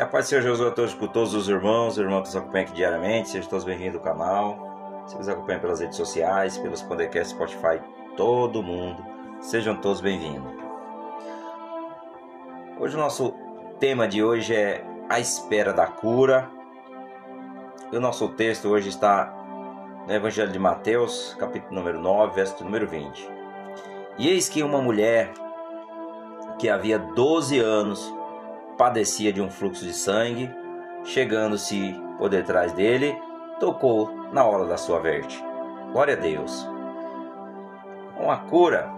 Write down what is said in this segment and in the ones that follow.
Que a paz seja Jesus a todos, com todos os irmãos, irmãos que nos acompanham aqui diariamente, sejam todos bem-vindos ao canal. Se nos acompanham pelas redes sociais, pelos podcasts Spotify, todo mundo, sejam todos bem-vindos. Hoje o nosso tema de hoje é a espera da cura. E o nosso texto hoje está no Evangelho de Mateus, capítulo número 9, verso número 20. E eis que uma mulher que havia 12 anos padecia de um fluxo de sangue, chegando-se por detrás dele, tocou na hora da sua verte. Glória a Deus. Uma cura.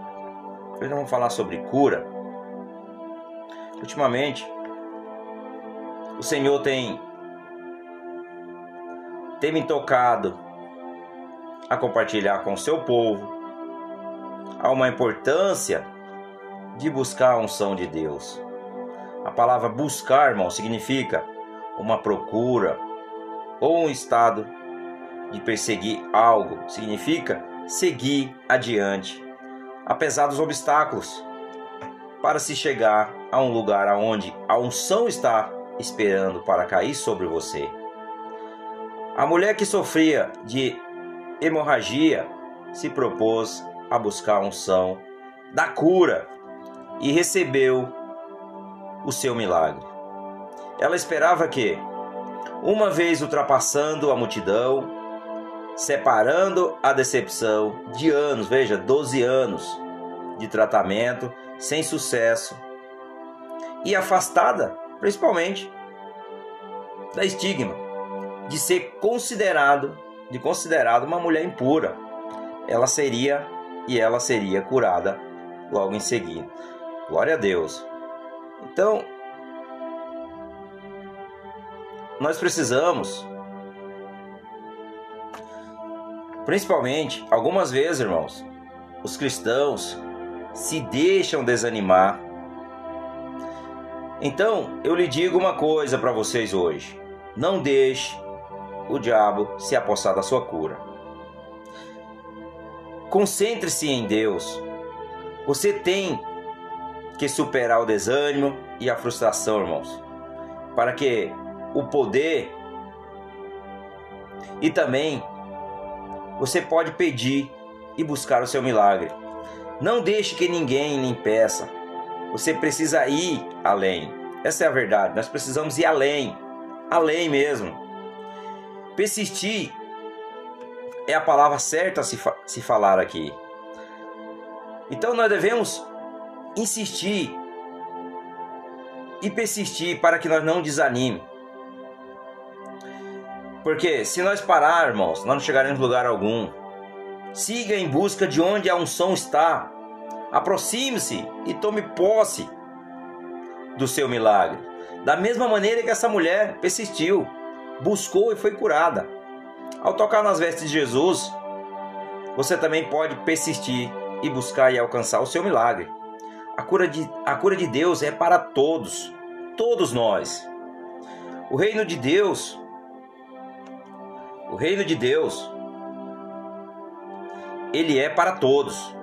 Hoje vamos falar sobre cura. Ultimamente, o Senhor tem tem me tocado a compartilhar com o seu povo há uma importância de buscar a unção de Deus. A palavra buscar, irmão, significa uma procura ou um estado de perseguir algo, significa seguir adiante, apesar dos obstáculos, para se chegar a um lugar aonde a unção está esperando para cair sobre você. A mulher que sofria de hemorragia se propôs a buscar a unção da cura e recebeu o seu milagre. Ela esperava que, uma vez ultrapassando a multidão, separando a decepção de anos, veja, 12 anos de tratamento sem sucesso e afastada, principalmente, da estigma de ser considerado, de considerado uma mulher impura. Ela seria e ela seria curada logo em seguida. Glória a Deus. Então, nós precisamos, principalmente, algumas vezes, irmãos, os cristãos se deixam desanimar. Então, eu lhe digo uma coisa para vocês hoje: não deixe o diabo se apossar da sua cura. Concentre-se em Deus. Você tem que superar o desânimo e a frustração, irmãos, para que o poder e também você pode pedir e buscar o seu milagre. Não deixe que ninguém lhe impeça. Você precisa ir além. Essa é a verdade. Nós precisamos ir além. Além mesmo. Persistir é a palavra certa a se, fa se falar aqui. Então nós devemos insistir e persistir para que nós não desanime. Porque se nós pararmos, nós não chegaremos em lugar algum. Siga em busca de onde a unção está. Aproxime-se e tome posse do seu milagre. Da mesma maneira que essa mulher persistiu, buscou e foi curada. Ao tocar nas vestes de Jesus, você também pode persistir e buscar e alcançar o seu milagre. A cura de, a cura de Deus é para todos, todos nós. O reino de Deus, o reino de Deus, ele é para todos.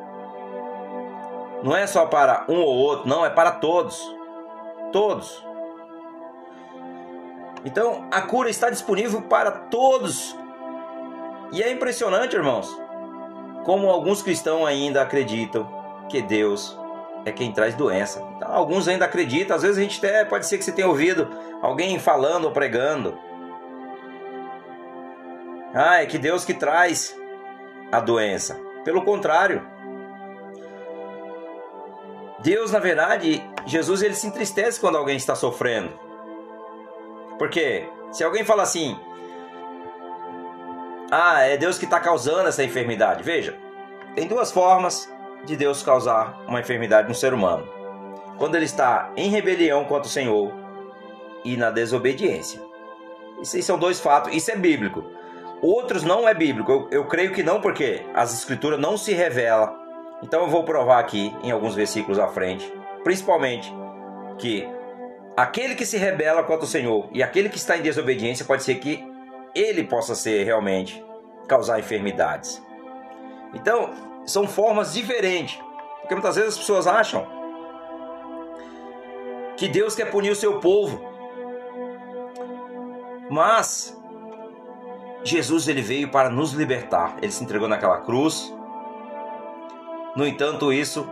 Não é só para um ou outro, não, é para todos. Todos. Então, a cura está disponível para todos. E é impressionante, irmãos, como alguns cristãos ainda acreditam que Deus é quem traz doença. Então, alguns ainda acreditam, às vezes a gente até pode ser que você tenha ouvido alguém falando ou pregando. Ah, é que Deus que traz a doença. Pelo contrário, Deus, na verdade, Jesus ele se entristece quando alguém está sofrendo. Porque se alguém fala assim, ah, é Deus que está causando essa enfermidade. Veja, tem duas formas de Deus causar uma enfermidade no ser humano: quando ele está em rebelião contra o Senhor e na desobediência. Isso são dois fatos, isso é bíblico. Outros não é bíblico, eu, eu creio que não, porque as escrituras não se revelam. Então eu vou provar aqui em alguns versículos à frente, principalmente que aquele que se rebela contra o Senhor e aquele que está em desobediência pode ser que ele possa ser realmente causar enfermidades. Então, são formas diferentes. Porque muitas vezes as pessoas acham que Deus quer punir o seu povo. Mas Jesus ele veio para nos libertar. Ele se entregou naquela cruz. No entanto, isso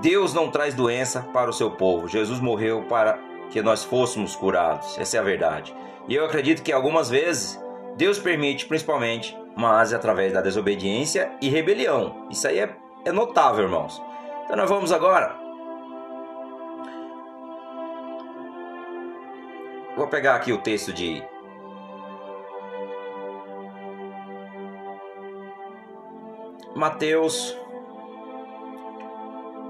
Deus não traz doença para o seu povo. Jesus morreu para que nós fôssemos curados. Essa é a verdade. E eu acredito que algumas vezes Deus permite, principalmente, mas através da desobediência e rebelião. Isso aí é, é notável, irmãos. Então nós vamos agora. Vou pegar aqui o texto de Mateus.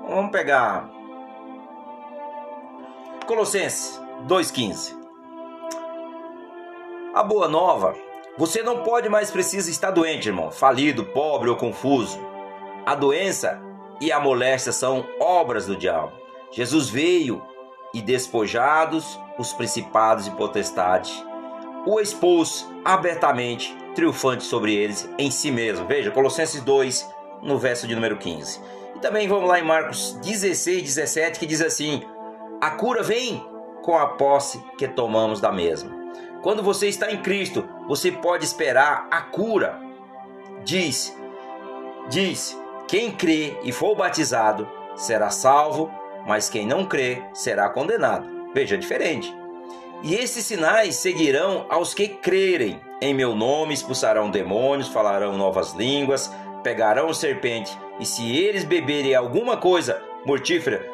Vamos pegar Colossenses 2,15. A boa nova, você não pode mais precisar estar doente, irmão, falido, pobre ou confuso. A doença e a moléstia são obras do diabo. Jesus veio e despojados os principados e potestades, o expôs abertamente, triunfante sobre eles em si mesmo. Veja, Colossenses 2, no verso de número 15. E também vamos lá em Marcos 16, 17, que diz assim: A cura vem com a posse que tomamos da mesma. Quando você está em Cristo, você pode esperar a cura. Diz, diz, quem crê e for batizado será salvo, mas quem não crê será condenado. Veja, é diferente. E esses sinais seguirão aos que crerem. Em meu nome expulsarão demônios, falarão novas línguas, pegarão serpente, e se eles beberem alguma coisa mortífera,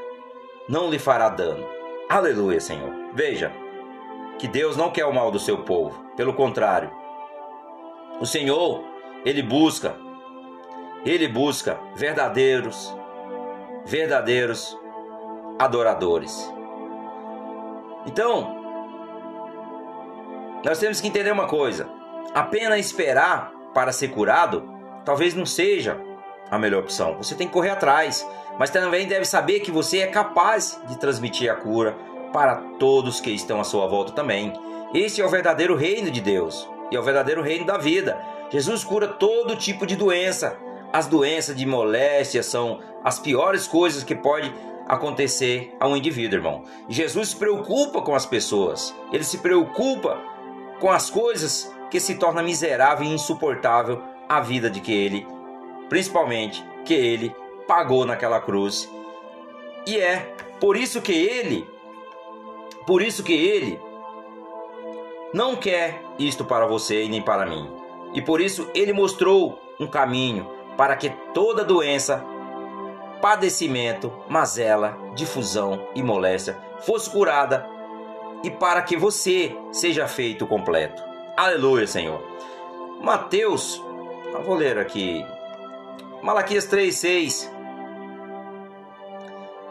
não lhe fará dano. Aleluia, Senhor. Veja que Deus não quer o mal do seu povo, pelo contrário. O Senhor, ele busca ele busca verdadeiros, verdadeiros adoradores. Então, nós temos que entender uma coisa: apenas esperar para ser curado talvez não seja a melhor opção. Você tem que correr atrás, mas também deve saber que você é capaz de transmitir a cura para todos que estão à sua volta também. Esse é o verdadeiro reino de Deus e é o verdadeiro reino da vida. Jesus cura todo tipo de doença, as doenças de moléstia são as piores coisas que pode acontecer a um indivíduo, irmão. Jesus se preocupa com as pessoas. Ele se preocupa com as coisas que se torna miserável e insuportável a vida de que ele, principalmente, que ele pagou naquela cruz. E é por isso que ele, por isso que ele não quer isto para você e nem para mim. E por isso ele mostrou um caminho, para que toda doença, padecimento, mazela, difusão e moléstia fosse curada e para que você seja feito completo. Aleluia, Senhor. Mateus, eu vou ler aqui. Malaquias 3:6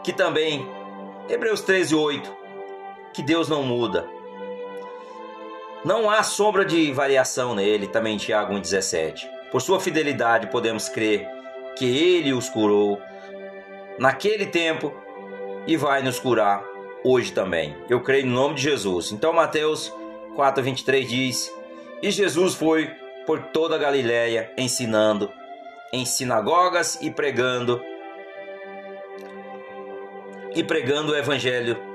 que também Hebreus 13, 8, que Deus não muda. Não há sombra de variação nele, também Tiago 1,17. Por sua fidelidade, podemos crer que Ele os curou naquele tempo e vai nos curar hoje também. Eu creio no nome de Jesus. Então, Mateus 4,23 diz: E Jesus foi por toda a Galiléia ensinando em sinagogas e pregando e pregando o evangelho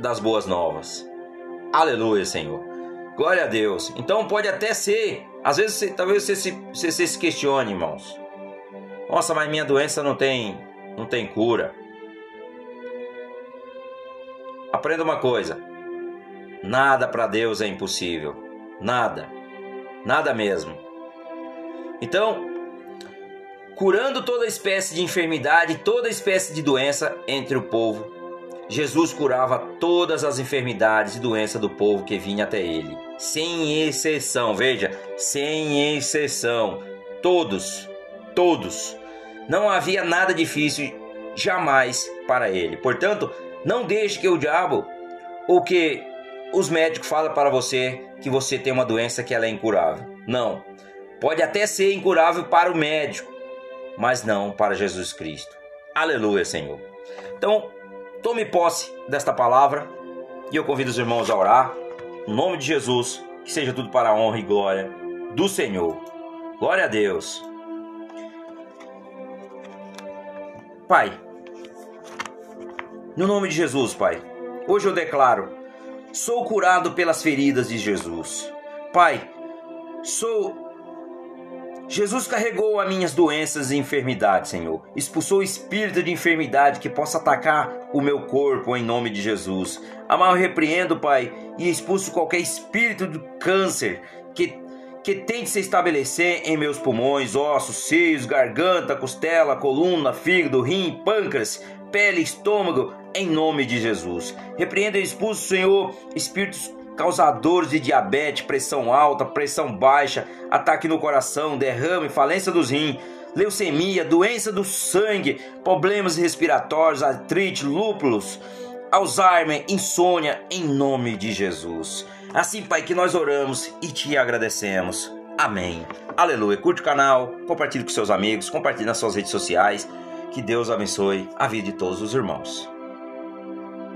das boas novas. Aleluia, Senhor. Glória a Deus. Então pode até ser às vezes, você, talvez você se, você, você se questione, irmãos. Nossa, mas minha doença não tem, não tem cura. Aprenda uma coisa: nada para Deus é impossível. Nada. Nada mesmo. Então, curando toda espécie de enfermidade, toda espécie de doença entre o povo, Jesus curava todas as enfermidades e doenças do povo que vinha até ele, sem exceção. Veja, sem exceção. Todos, todos. Não havia nada difícil jamais para ele. Portanto, não deixe que o diabo ou que os médicos falem para você que você tem uma doença que ela é incurável. Não. Pode até ser incurável para o médico, mas não para Jesus Cristo. Aleluia, Senhor. Então, Tome posse desta palavra e eu convido os irmãos a orar. Em nome de Jesus, que seja tudo para a honra e glória do Senhor. Glória a Deus. Pai, no nome de Jesus, Pai, hoje eu declaro sou curado pelas feridas de Jesus. Pai, sou Jesus carregou as minhas doenças e enfermidades, Senhor. Expulsou o espírito de enfermidade que possa atacar o meu corpo em nome de Jesus. Amar, repreendo, Pai, e expulso qualquer espírito de câncer que, que tente se estabelecer em meus pulmões, ossos, seios, garganta, costela, coluna, fígado, rim, pâncreas, pele, estômago, em nome de Jesus. Repreendo e expulso, Senhor, espíritos causadores de diabetes, pressão alta, pressão baixa, ataque no coração, derrame, falência dos rins, leucemia, doença do sangue, problemas respiratórios, artrite, lúpulos, Alzheimer, insônia, em nome de Jesus. Assim, Pai, que nós oramos e te agradecemos. Amém. Aleluia. Curte o canal, compartilhe com seus amigos, compartilhe nas suas redes sociais. Que Deus abençoe a vida de todos os irmãos.